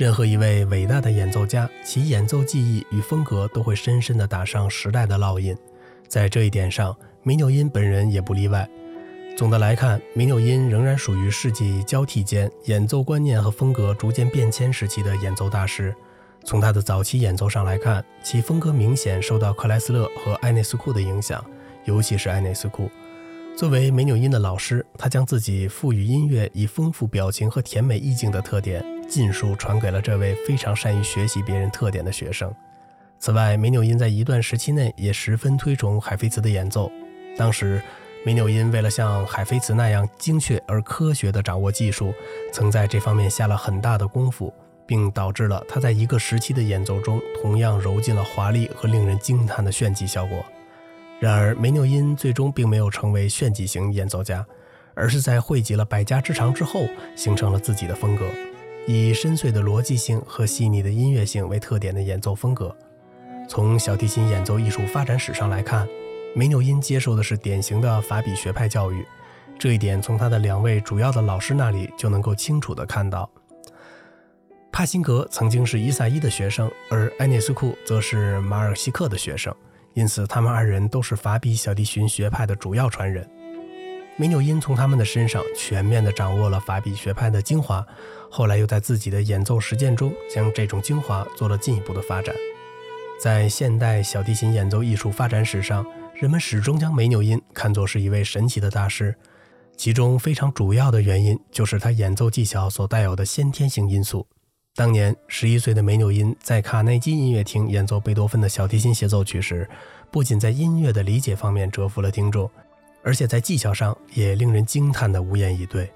任何一位伟大的演奏家，其演奏技艺与风格都会深深地打上时代的烙印。在这一点上，梅纽因本人也不例外。总的来看，梅纽因仍然属于世纪交替间演奏观念和风格逐渐变迁时期的演奏大师。从他的早期演奏上来看，其风格明显受到克莱斯勒和埃内斯库的影响，尤其是埃内斯库。作为梅纽因的老师，他将自己赋予音乐以丰富表情和甜美意境的特点，尽数传给了这位非常善于学习别人特点的学生。此外，梅纽因在一段时期内也十分推崇海菲茨的演奏。当时，梅纽因为了像海菲茨那样精确而科学地掌握技术，曾在这方面下了很大的功夫。并导致了他在一个时期的演奏中同样揉进了华丽和令人惊叹的炫技效果。然而，梅纽因最终并没有成为炫技型演奏家，而是在汇集了百家之长之后，形成了自己的风格，以深邃的逻辑性和细腻的音乐性为特点的演奏风格。从小提琴演奏艺术发展史上来看，梅纽因接受的是典型的法比学派教育，这一点从他的两位主要的老师那里就能够清楚地看到。帕辛格曾经是伊萨伊的学生，而埃涅斯库则是马尔西克的学生，因此他们二人都是法比小提琴学派的主要传人。梅纽因从他们的身上全面地掌握了法比学派的精华，后来又在自己的演奏实践中将这种精华做了进一步的发展。在现代小提琴演奏艺术发展史上，人们始终将梅纽因看作是一位神奇的大师，其中非常主要的原因就是他演奏技巧所带有的先天性因素。当年十一岁的梅纽因在卡内基音乐厅演奏贝多芬的小提琴协奏曲时，不仅在音乐的理解方面折服了听众，而且在技巧上也令人惊叹的无言以对。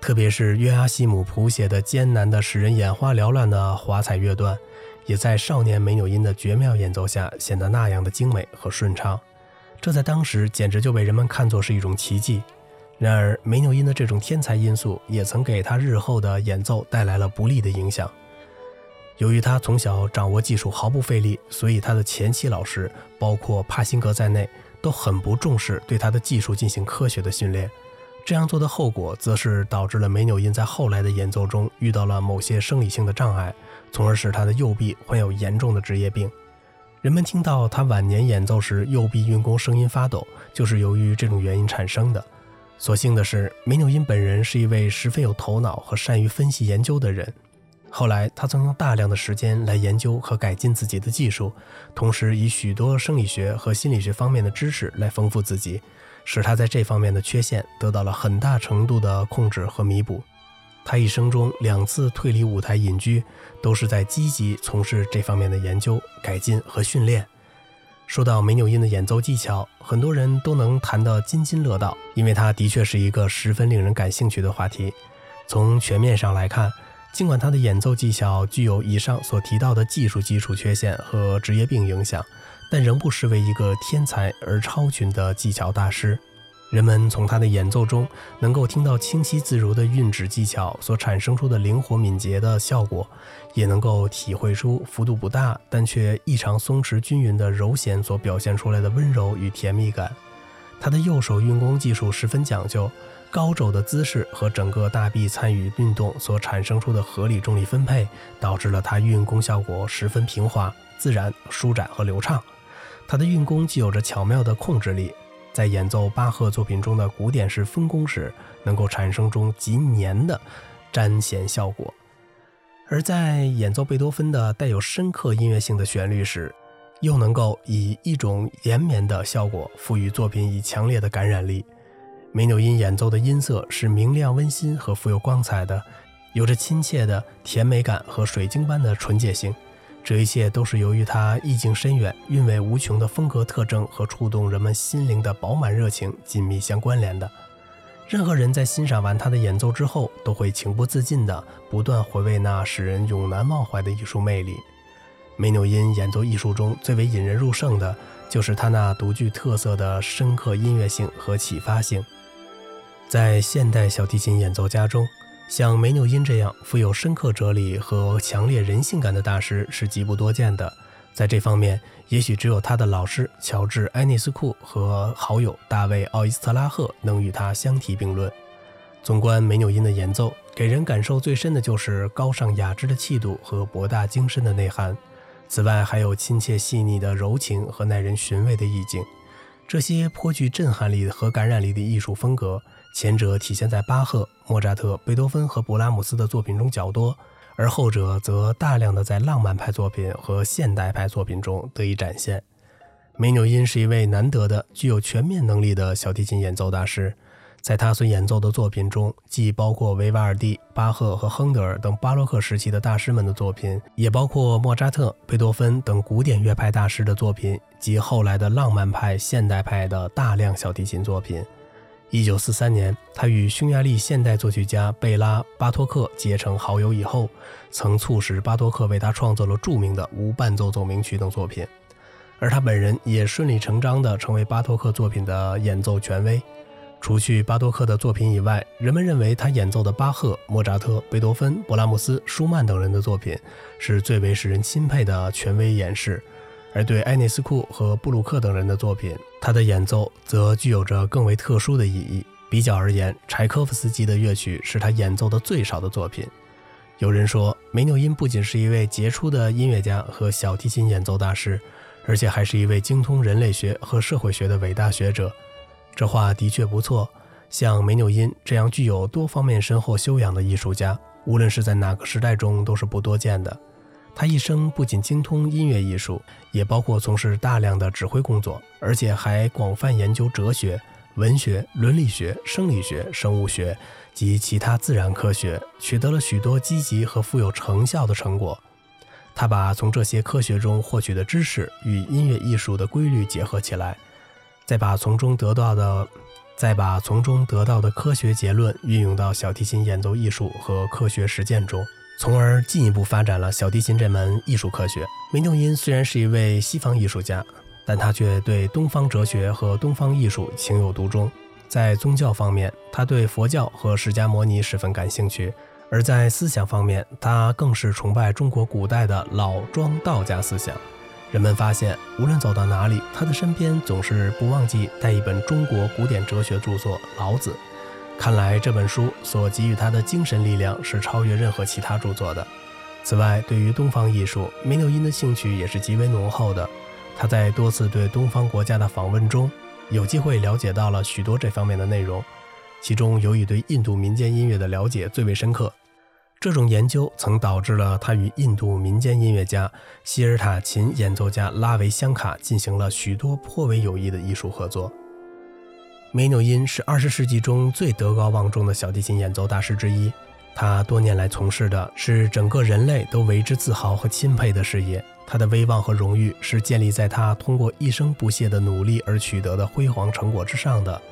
特别是约阿希姆谱写的艰难的、使人眼花缭乱的华彩乐段，也在少年梅纽因的绝妙演奏下显得那样的精美和顺畅。这在当时简直就被人们看作是一种奇迹。然而，梅纽因的这种天才因素也曾给他日后的演奏带来了不利的影响。由于他从小掌握技术毫不费力，所以他的前期老师，包括帕辛格在内，都很不重视对他的技术进行科学的训练。这样做的后果，则是导致了梅纽因在后来的演奏中遇到了某些生理性的障碍，从而使他的右臂患有严重的职业病。人们听到他晚年演奏时右臂运弓声音发抖，就是由于这种原因产生的。所幸的是，梅纽因本人是一位十分有头脑和善于分析研究的人。后来，他曾用大量的时间来研究和改进自己的技术，同时以许多生理学和心理学方面的知识来丰富自己，使他在这方面的缺陷得到了很大程度的控制和弥补。他一生中两次退离舞台隐居，都是在积极从事这方面的研究、改进和训练。说到梅纽因的演奏技巧，很多人都能谈得津津乐道，因为他的确是一个十分令人感兴趣的话题。从全面上来看，尽管他的演奏技巧具有以上所提到的技术基础缺陷和职业病影响，但仍不失为一个天才而超群的技巧大师。人们从他的演奏中能够听到清晰自如的运指技巧所产生出的灵活敏捷的效果，也能够体会出幅度不大但却异常松弛均匀的柔弦所表现出来的温柔与甜蜜感。他的右手运弓技术十分讲究，高肘的姿势和整个大臂参与运动所产生出的合理重力分配，导致了他运弓效果十分平滑、自然、舒展和流畅。他的运弓既有着巧妙的控制力。在演奏巴赫作品中的古典式分工时，能够产生中极黏的粘弦效果；而在演奏贝多芬的带有深刻音乐性的旋律时，又能够以一种延绵的效果赋予作品以强烈的感染力。梅纽因演奏的音色是明亮、温馨和富有光彩的，有着亲切的甜美感和水晶般的纯洁性。这一切都是由于他意境深远、韵味无穷的风格特征和触动人们心灵的饱满热情紧密相关联的。任何人在欣赏完他的演奏之后，都会情不自禁地不断回味那使人永难忘怀的艺术魅力。梅纽因演奏艺术中最为引人入胜的，就是他那独具特色的深刻音乐性和启发性。在现代小提琴演奏家中，像梅纽因这样富有深刻哲理和强烈人性感的大师是极不多见的。在这方面，也许只有他的老师乔治·埃内斯库和好友大卫·奥伊斯特拉赫能与他相提并论。纵观梅纽因的演奏，给人感受最深的就是高尚雅致的气度和博大精深的内涵。此外，还有亲切细腻的柔情和耐人寻味的意境。这些颇具震撼力和感染力的艺术风格，前者体现在巴赫、莫扎特、贝多芬和勃拉姆斯的作品中较多，而后者则大量的在浪漫派作品和现代派作品中得以展现。梅纽因是一位难得的具有全面能力的小提琴演奏大师。在他所演奏的作品中，既包括维瓦尔第、巴赫和亨德尔等巴洛克时期的大师们的作品，也包括莫扎特、贝多芬等古典乐派大师的作品及后来的浪漫派、现代派的大量小提琴作品。一九四三年，他与匈牙利现代作曲家贝拉·巴托克结成好友以后，曾促使巴托克为他创作了著名的无伴奏奏鸣曲等作品，而他本人也顺理成章地成为巴托克作品的演奏权威。除去巴托克的作品以外，人们认为他演奏的巴赫、莫扎特、贝多芬、勃拉姆斯、舒曼等人的作品是最为使人钦佩的权威演示；而对埃内斯库和布鲁克等人的作品，他的演奏则具有着更为特殊的意义。比较而言，柴科夫斯基的乐曲是他演奏的最少的作品。有人说，梅纽因不仅是一位杰出的音乐家和小提琴演奏大师，而且还是一位精通人类学和社会学的伟大学者。这话的确不错。像梅纽因这样具有多方面深厚修养的艺术家，无论是在哪个时代中都是不多见的。他一生不仅精通音乐艺术，也包括从事大量的指挥工作，而且还广泛研究哲学、文学、伦理学、生理学、生物学及其他自然科学，取得了许多积极和富有成效的成果。他把从这些科学中获取的知识与音乐艺术的规律结合起来。再把从中得到的，再把从中得到的科学结论运用到小提琴演奏艺术和科学实践中，从而进一步发展了小提琴这门艺术科学。梅纽因虽然是一位西方艺术家，但他却对东方哲学和东方艺术情有独钟。在宗教方面，他对佛教和释迦摩尼十分感兴趣；而在思想方面，他更是崇拜中国古代的老庄道家思想。人们发现，无论走到哪里，他的身边总是不忘记带一本中国古典哲学著作《老子》。看来这本书所给予他的精神力量是超越任何其他著作的。此外，对于东方艺术，梅纽因的兴趣也是极为浓厚的。他在多次对东方国家的访问中，有机会了解到了许多这方面的内容，其中尤以对印度民间音乐的了解最为深刻。这种研究曾导致了他与印度民间音乐家希尔塔琴演奏家拉维香卡进行了许多颇为有益的艺术合作。梅纽因是二十世纪中最德高望重的小提琴演奏大师之一，他多年来从事的是整个人类都为之自豪和钦佩的事业。他的威望和荣誉是建立在他通过一生不懈的努力而取得的辉煌成果之上的。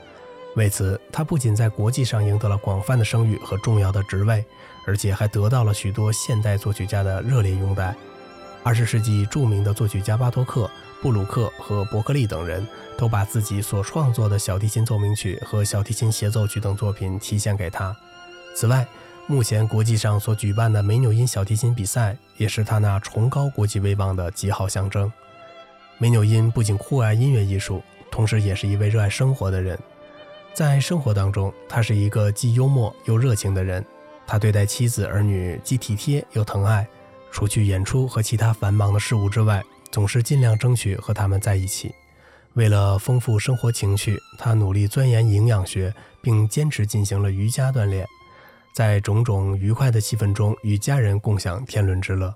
为此，他不仅在国际上赢得了广泛的声誉和重要的职位，而且还得到了许多现代作曲家的热烈拥戴。二十世纪著名的作曲家巴托克、布鲁克和伯克利等人都把自己所创作的小提琴奏鸣曲和小提琴协奏曲等作品提献给他。此外，目前国际上所举办的梅纽因小提琴比赛，也是他那崇高国际威望的极好象征。梅纽因不仅酷爱音乐艺术，同时也是一位热爱生活的人。在生活当中，他是一个既幽默又热情的人。他对待妻子儿女既体贴又疼爱，除去演出和其他繁忙的事务之外，总是尽量争取和他们在一起。为了丰富生活情趣，他努力钻研营养学，并坚持进行了瑜伽锻炼。在种种愉快的气氛中，与家人共享天伦之乐。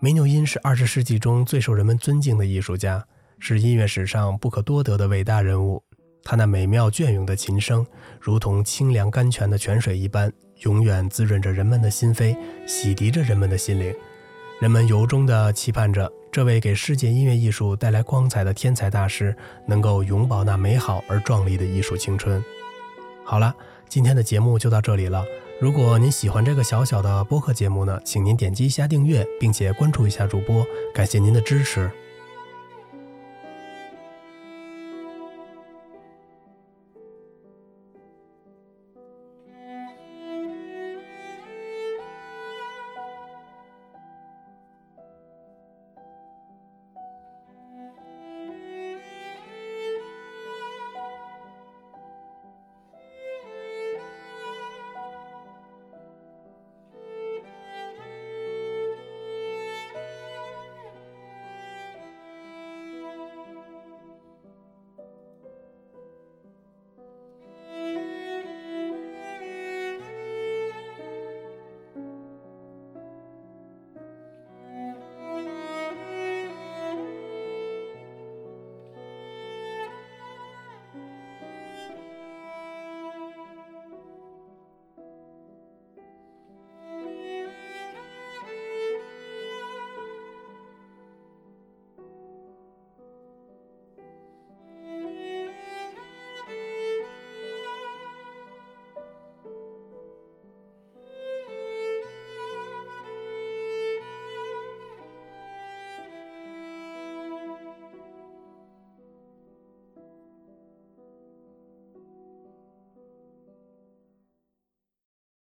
梅纽因是二十世纪中最受人们尊敬的艺术家，是音乐史上不可多得的伟大人物。他那美妙隽永的琴声，如同清凉甘泉的泉水一般，永远滋润着人们的心扉，洗涤着人们的心灵。人们由衷地期盼着这位给世界音乐艺术带来光彩的天才大师，能够永葆那美好而壮丽的艺术青春。好了，今天的节目就到这里了。如果您喜欢这个小小的播客节目呢，请您点击一下订阅，并且关注一下主播，感谢您的支持。